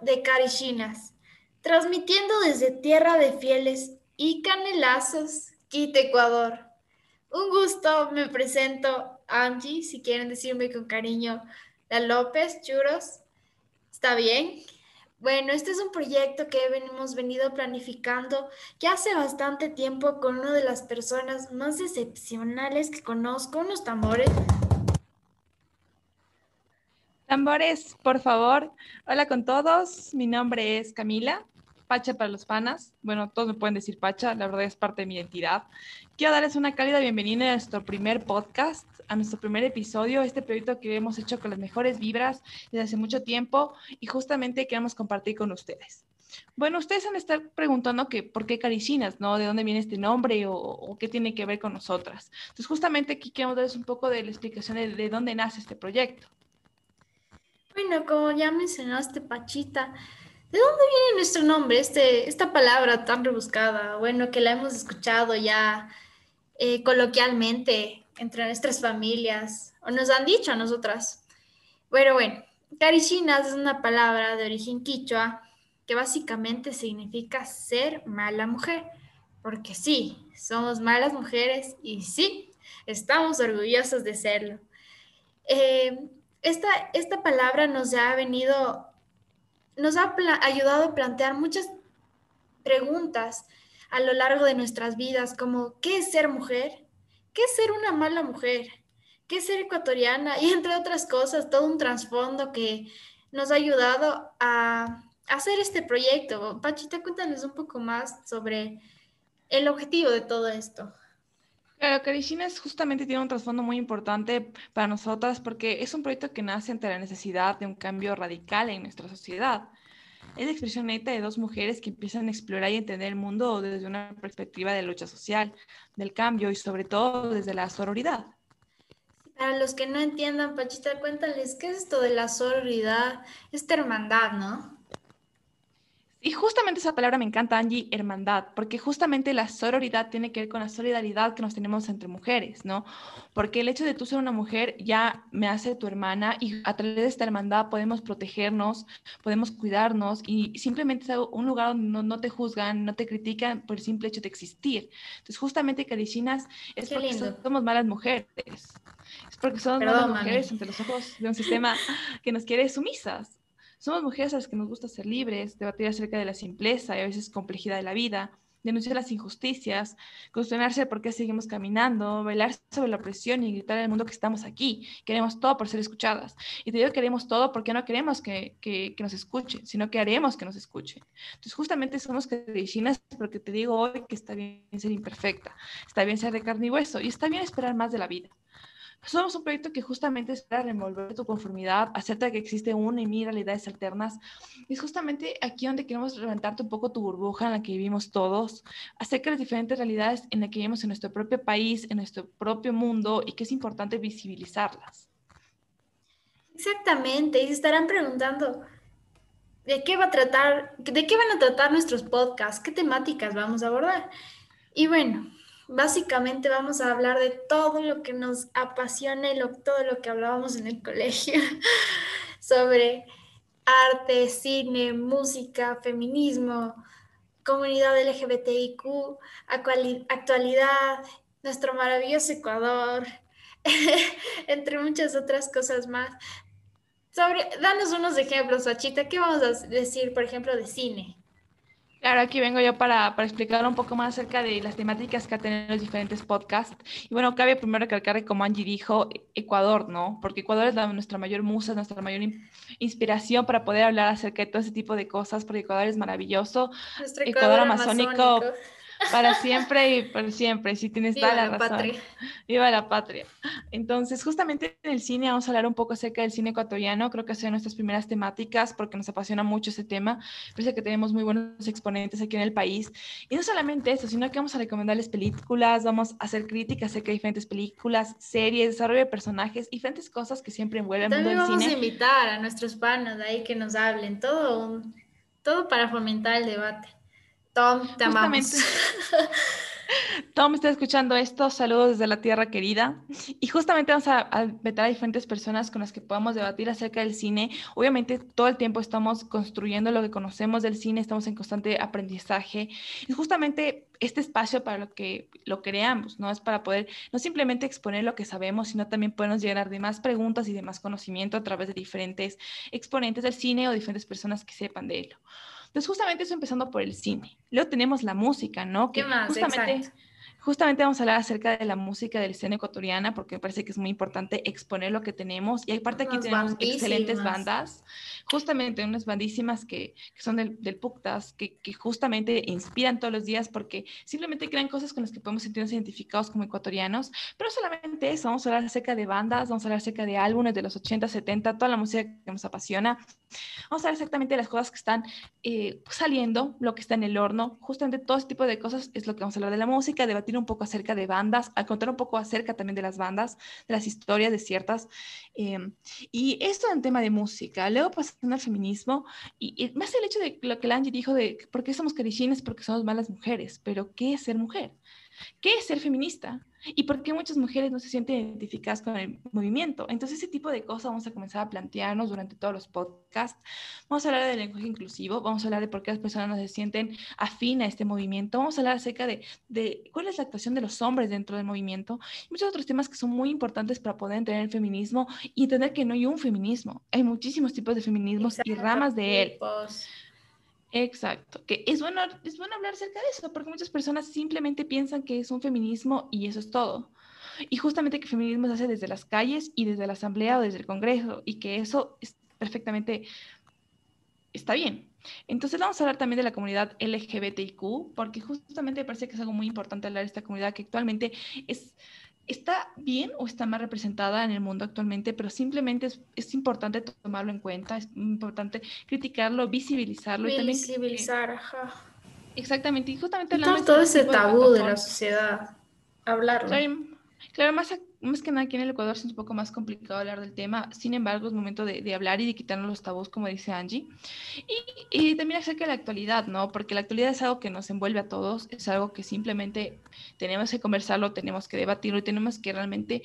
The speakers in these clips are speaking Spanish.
de Carishinas, transmitiendo desde Tierra de Fieles y Canelazos, Quito, Ecuador. Un gusto, me presento Angie, si quieren decirme con cariño, la López, churros. ¿Está bien? Bueno, este es un proyecto que hemos venido planificando ya hace bastante tiempo con una de las personas más excepcionales que conozco, unos tambores. Tambores, por favor. Hola con todos. Mi nombre es Camila, Pacha para los panas. Bueno, todos me pueden decir Pacha, la verdad es parte de mi identidad. Quiero darles una cálida bienvenida a nuestro primer podcast, a nuestro primer episodio, este proyecto que hemos hecho con las mejores vibras desde hace mucho tiempo y justamente queremos compartir con ustedes. Bueno, ustedes han estar preguntando que por qué Caricinas, ¿no? ¿De dónde viene este nombre o, o, qué tiene que ver con nosotras? Entonces, justamente aquí queremos darles un poco de la explicación de, de dónde nace este proyecto. Bueno, como ya mencionaste, Pachita, ¿de dónde viene nuestro nombre? Este, esta palabra tan rebuscada, bueno, que la hemos escuchado ya eh, coloquialmente entre nuestras familias, o nos han dicho a nosotras. Bueno, bueno, Carichinas es una palabra de origen quichua que básicamente significa ser mala mujer, porque sí, somos malas mujeres y sí, estamos orgullosos de serlo. Eh, esta, esta palabra nos ha venido, nos ha ayudado a plantear muchas preguntas a lo largo de nuestras vidas, como ¿qué es ser mujer? ¿Qué es ser una mala mujer? ¿Qué es ser ecuatoriana? Y entre otras cosas, todo un trasfondo que nos ha ayudado a hacer este proyecto. Pachita, cuéntanos un poco más sobre el objetivo de todo esto. Claro, Carishinas justamente tiene un trasfondo muy importante para nosotras porque es un proyecto que nace ante la necesidad de un cambio radical en nuestra sociedad. Es la expresión neta de dos mujeres que empiezan a explorar y entender el mundo desde una perspectiva de lucha social, del cambio y sobre todo desde la sororidad. Para los que no entiendan, Pachita, cuéntales qué es esto de la sororidad, esta hermandad, ¿no? Justamente esa palabra me encanta, Angie, hermandad, porque justamente la sororidad tiene que ver con la solidaridad que nos tenemos entre mujeres, ¿no? Porque el hecho de tú ser una mujer ya me hace tu hermana y a través de esta hermandad podemos protegernos, podemos cuidarnos y simplemente es un lugar donde no, te juzgan, no te critican por el simple hecho de existir. Entonces, justamente, Caricinas, es porque somos malas mujeres. Es porque somos malas mujeres ante los ojos de un sistema que nos quiere sumisas. Somos mujeres a las que nos gusta ser libres, debatir acerca de la simpleza y a veces complejidad de la vida, denunciar las injusticias, cuestionarse por qué seguimos caminando, bailar sobre la opresión y gritar al mundo que estamos aquí. Queremos todo por ser escuchadas. Y te digo que queremos todo porque no queremos que, nos escuchen, sino que haremos que nos escuchen. Entonces, justamente somos cristianas porque te digo hoy que está bien ser imperfecta, está bien ser de carne y hueso y está bien esperar más de la vida. Somos un proyecto que justamente espera remover tu conformidad, acepta que existe una y mil realidades alternas. Es justamente aquí donde queremos levantarte un poco tu burbuja en la que vivimos todos, acerca de las diferentes realidades en las que vivimos en nuestro propio país, en nuestro propio mundo y que es importante visibilizarlas. Exactamente, y se estarán preguntando, ¿de qué va a tratar, de qué van a tratar nuestros podcasts? ¿Qué temáticas vamos a abordar? Y bueno, básicamente vamos a hablar de todo lo que nos apasiona y todo lo que hablábamos en el colegio sobre arte, cine, música, feminismo, comunidad LGBTIQ, actualidad, nuestro maravilloso Ecuador, entre muchas otras cosas más. Sobre, danos unos ejemplos, Achita. ¿Qué vamos a decir, por ejemplo, de cine? Claro, aquí vengo yo para, para, explicar un poco más acerca de las temáticas que tenido los diferentes podcasts. Y bueno, cabe primero recalcar, como Angie dijo, Ecuador, ¿no? Porque Ecuador es la, nuestra mayor musa, nuestra mayor inspiración para poder hablar acerca de todo ese tipo de cosas, porque Ecuador es maravilloso. Nuestro Ecuador, amazónico para siempre y por siempre, si tienes toda la, razón. Patria. Viva la patria. Entonces, justamente en el cine vamos a hablar un poco acerca del cine ecuatoriano, creo que son nuestras primeras temáticas porque nos apasiona mucho ese tema, parece que tenemos muy buenos exponentes aquí en el país. Y no solamente eso, sino que vamos a recomendarles películas, vamos a hacer críticas acerca de diferentes películas, series, desarrollo de personajes, diferentes cosas que siempre envuelven el mundo del cine. vamos a invitar a nuestros panos de ahí que nos hablen, todo, todo para fomentar el debate. Tom, te amamos. Tom está escuchando esto, saludos desde la tierra querida. Y justamente vamos a, a meter a diferentes personas con las que podamos debatir acerca del cine. Obviamente todo el tiempo estamos construyendo lo que conocemos del cine, estamos en constante aprendizaje. Y justamente este espacio para lo que lo creamos, ¿no? Es para poder no simplemente exponer lo que sabemos, sino también podernos llenar de más preguntas y de más conocimiento a través de diferentes exponentes del cine o diferentes personas que sepan de él. Entonces, justamente eso empezando por el cine. Luego tenemos la música, ¿no? Que ¿Qué más? Justamente, Justamente vamos a hablar acerca de la música de la escena ecuatoriana porque me parece que es muy importante exponer lo que tenemos. Y aparte aquí tenemos excelentes bandas, justamente unas bandísimas que, que son del, del PUCTAS, que, que, justamente inspiran todos los días porque simplemente crean cosas con las que podemos sentirnos identificados como ecuatorianos. Pero solamente eso, vamos a hablar acerca de bandas, vamos a hablar acerca de álbumes de los 80, 70, toda la música que nos apasiona. Vamos a hablar exactamente de las cosas que están eh, saliendo, lo que está en el horno. Justamente todo este tipo de cosas es lo que vamos a hablar de la música, debatir un poco acerca de bandas, a contar un poco acerca también de las bandas, de las historias de ciertas. Eh, y esto en tema de música. Luego pasando al feminismo, y, y, más el hecho de lo que Lange dijo de por qué somos carichines, porque somos malas mujeres, pero ¿qué es ser mujer? ¿Qué es ser feminista? ¿Y por qué muchas mujeres no se sienten identificadas con el movimiento? Entonces, ese tipo de cosas vamos a comenzar a plantearnos durante todos los podcasts. Vamos a hablar del lenguaje inclusivo, vamos a hablar de por qué las personas no se sienten afín a este movimiento, vamos a hablar acerca de, de cuál es la actuación de los hombres dentro del movimiento y muchos otros temas que son muy importantes para poder entender el feminismo y entender que no hay un feminismo. Hay muchísimos tipos de feminismos Exacto. y ramas de él. Exacto, que es bueno, es bueno hablar acerca de eso, porque muchas personas simplemente piensan que es un feminismo y eso es todo. Y justamente que el feminismo se hace desde las calles y desde la asamblea o desde el Congreso, y que eso es perfectamente, está bien. Entonces vamos a hablar también de la comunidad LGBTIQ, porque justamente me parece que es algo muy importante hablar de esta comunidad que actualmente es está bien o está mal representada en el mundo actualmente, pero simplemente es, es importante tomarlo en cuenta, es importante criticarlo, visibilizarlo. Visibilizar, y también, ajá. Exactamente, y justamente hablando todo ese tabú de, de la sociedad, hablarlo. Claro, claro más, más, que nada aquí en el Ecuador es un poco más complicado hablar del tema, sin embargo es momento de, hablar y de quitarnos los tabús, como dice Angie. Y, y, también acerca de la actualidad, ¿no? Porque la actualidad es algo que nos envuelve a todos, es algo que simplemente tenemos que conversarlo, tenemos que debatirlo y tenemos que realmente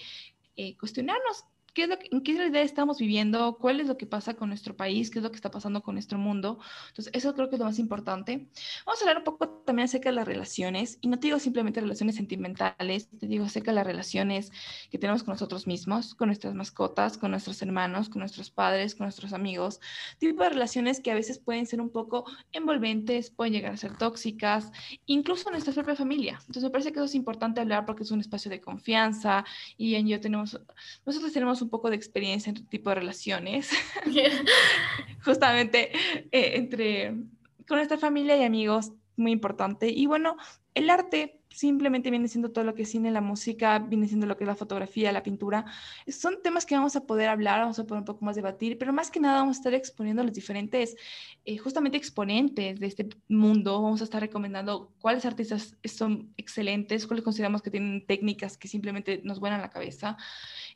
eh, cuestionarnos qué es lo que, en qué realidad estamos viviendo, cuál es lo que pasa con nuestro país, qué es lo que está pasando con nuestro mundo. Entonces, eso creo que es lo más importante. Vamos a hablar un poco también acerca de las relaciones, y no te digo simplemente relaciones sentimentales, te digo acerca de las relaciones que tenemos con nosotros mismos, con nuestras mascotas, con nuestros hermanos, con nuestros padres, con nuestros amigos, tipo de relaciones que a veces pueden ser un poco envolventes, pueden llegar a ser tóxicas, incluso en nuestra propia familia. Entonces, me parece que eso es importante hablar porque es un espacio de confianza y en yo tenemos, nosotros tenemos un poco de experiencia en este tipo de relaciones, justamente eh, entre con nuestra familia y amigos, muy importante. Y bueno, el arte simplemente viene siendo todo lo que es cine, la música, viene siendo lo que es la fotografía, la pintura. Son temas que vamos a poder hablar, vamos a poder un poco más debatir, pero más que nada vamos a estar exponiendo los diferentes, eh, justamente exponentes de este mundo. Vamos a estar recomendando cuáles artistas son excelentes, cuáles consideramos que tienen técnicas que simplemente nos vuelan la cabeza.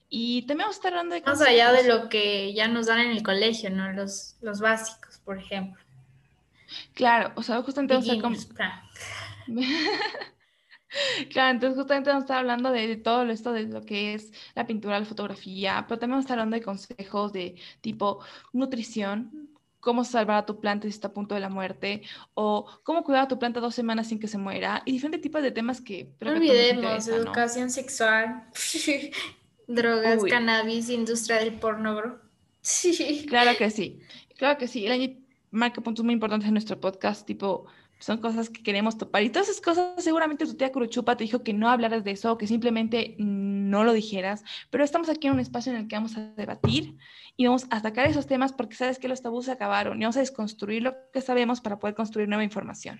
Y también vamos a estar hablando de... Más allá de lo que ya nos dan en el colegio, ¿no? Los, los básicos, por ejemplo. Claro, o sea, justamente vamos a... estar Claro, entonces justamente vamos a estar hablando de, de, todo esto, de lo que es la pintura, la fotografía, pero también vamos a estar hablando de consejos de tipo nutrición, cómo salvar a tu planta si está a punto de la muerte, o cómo cuidar a tu planta dos semanas sin que se muera, y diferentes tipos de temas que... no olvidemos, educación sexual, drogas, Uy. cannabis, industria del porno, bro. Sí. Claro que sí, claro que sí. El marca puntos muy importantes en nuestro podcast, tipo son cosas que queremos topar. Y todas esas cosas, seguramente tu tía Curuchupa te dijo que no hablaras de eso, que simplemente no lo dijeras, pero estamos aquí en un espacio en el que vamos a debatir y vamos a sacar esos temas porque sabes que los tabús se acabaron y vamos a desconstruir lo que sabemos para poder construir nueva información.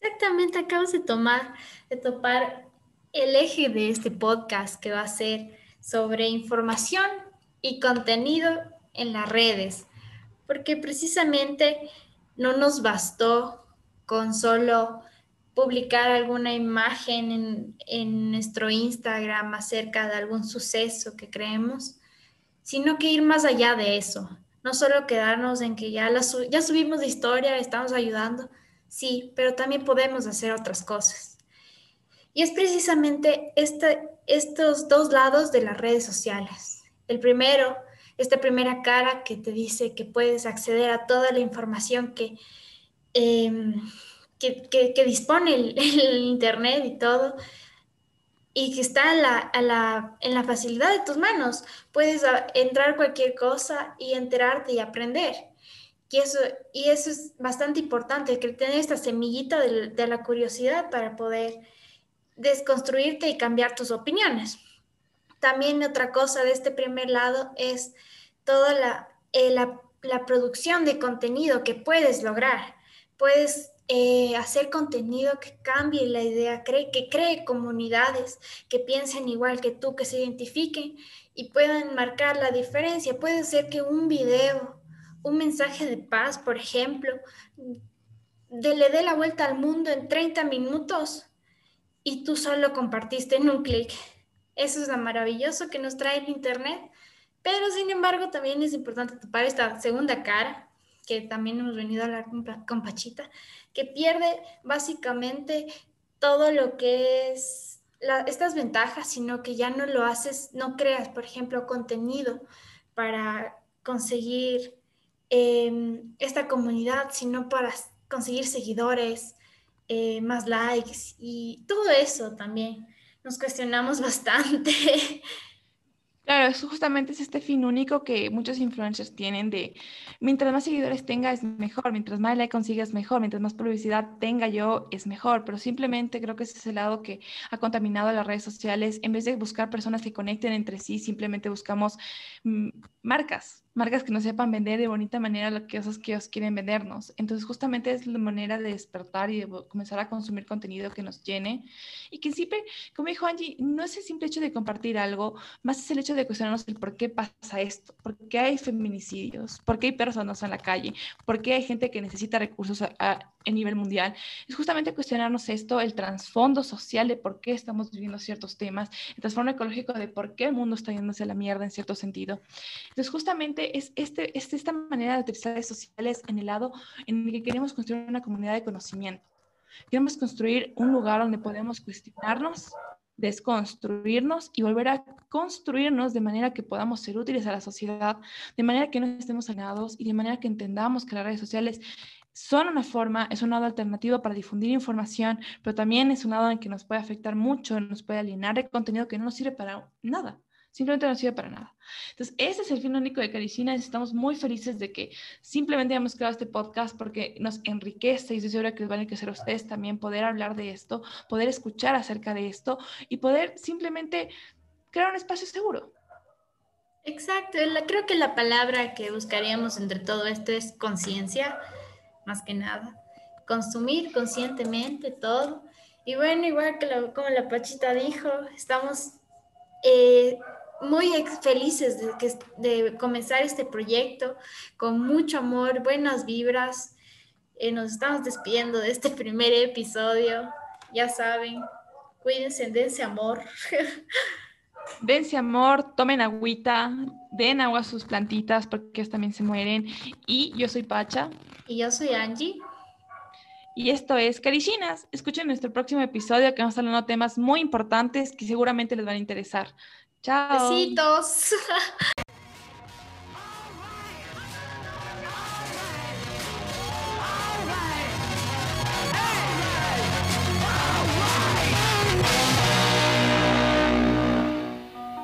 Exactamente, acabas de tomar, de topar el eje de este podcast que va a ser sobre información y contenido en las redes, porque precisamente no nos bastó con solo publicar alguna imagen en, en, nuestro Instagram acerca de algún suceso que creemos, sino que ir más allá de eso. No solo quedarnos en que ya, la ya subimos de historia, estamos ayudando, sí, pero también podemos hacer otras cosas. Y es precisamente este, estos dos lados de las redes sociales. El primero, esta primera cara que te dice que puedes acceder a toda la información que, em, que, dispone el, Internet y todo, y que está en la facilidad de tus manos. Puedes entrar cualquier cosa y enterarte y aprender. Y eso, y eso es bastante importante, que tener esta semillita de, la curiosidad para poder desconstruirte y cambiar tus opiniones. También otra cosa de este primer lado es toda la, eh, la, producción de contenido que puedes lograr. Puedes eh, hacer contenido que cambie la idea, que cree comunidades que piensen igual que tú, que se identifiquen y puedan marcar la diferencia. Puede ser que un video un mensaje de paz, por ejemplo, de le dé la vuelta al mundo en 30 minutos y tú solo compartiste en un clic. Eso es lo maravilloso que nos trae el Internet, pero sin embargo también es importante topar esta segunda cara, que también hemos venido a hablar con, Pachita, que pierde básicamente todo lo que es estas ventajas, sino que ya no lo haces, no creas, por ejemplo, contenido para conseguir Em, esta comunidad, sino para conseguir seguidores, eh, más likes y todo eso también. Nos cuestionamos bastante Claro, eso justamente es este fin único que muchos influencers tienen de mientras más seguidores tenga es mejor, mientras más like consigas mejor, mientras más publicidad tenga yo es mejor, pero simplemente creo que ese es el lado que ha contaminado las redes sociales. En vez de buscar personas que conecten entre sí, simplemente buscamos mm, marcas, marcas que nos sepan vender de bonita manera las cosas que ellos quieren vendernos. Entonces justamente es la manera de despertar y de comenzar a consumir contenido que nos llene y que siempre, como dijo Angie, no es el simple hecho de compartir algo, más es el hecho de cuestionarnos el por qué pasa esto, por qué hay feminicidios, por qué hay personas en la calle, por qué hay gente que necesita recursos a, nivel mundial. Es justamente cuestionarnos esto, el trasfondo social de por qué estamos viviendo ciertos temas, el trasfondo ecológico de por qué el mundo está yéndose a la mierda en cierto sentido. Entonces, justamente es, este, es esta manera de utilizar redes sociales en el lado en el que queremos construir una comunidad de conocimiento. Queremos construir un lugar donde podemos cuestionarnos, desconstruirnos y volver a construirnos de manera que podamos ser útiles a la sociedad, de manera que no estemos alienados y de manera que entendamos que las redes sociales son una forma, es un lado alternativo para difundir información, pero también es un lado en que nos puede afectar mucho, nos puede alienar de contenido que no nos sirve para nada simplemente no sirve para nada. Entonces, ese es el fin único de Caricina. Estamos muy felices de que simplemente hayamos creado este podcast porque nos enriquece y estoy segura que les van a enriquecer a ustedes también poder hablar de esto, poder escuchar acerca de esto y poder simplemente crear un espacio seguro. Exacto, creo que la palabra que buscaríamos entre todo esto es conciencia, más que nada. Consumir conscientemente todo. Y bueno, igual que como la Pachita dijo, estamos eh, muy felices de, de, comenzar este proyecto con mucho amor, buenas vibras. Eh, nos estamos despidiendo de este primer episodio. Ya saben, cuídense, dense amor. Dense amor, tomen agüita, den agua a sus plantitas porque ellas también se mueren. Y yo soy Pacha. Y yo soy Angie. Y esto es Carichinas. Escuchen nuestro próximo episodio que vamos a hablar de temas muy importantes que seguramente les van a interesar. Chao. Besitos.